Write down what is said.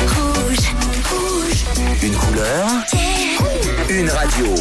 Rouge, rouge, Une couleur, yeah. une radio.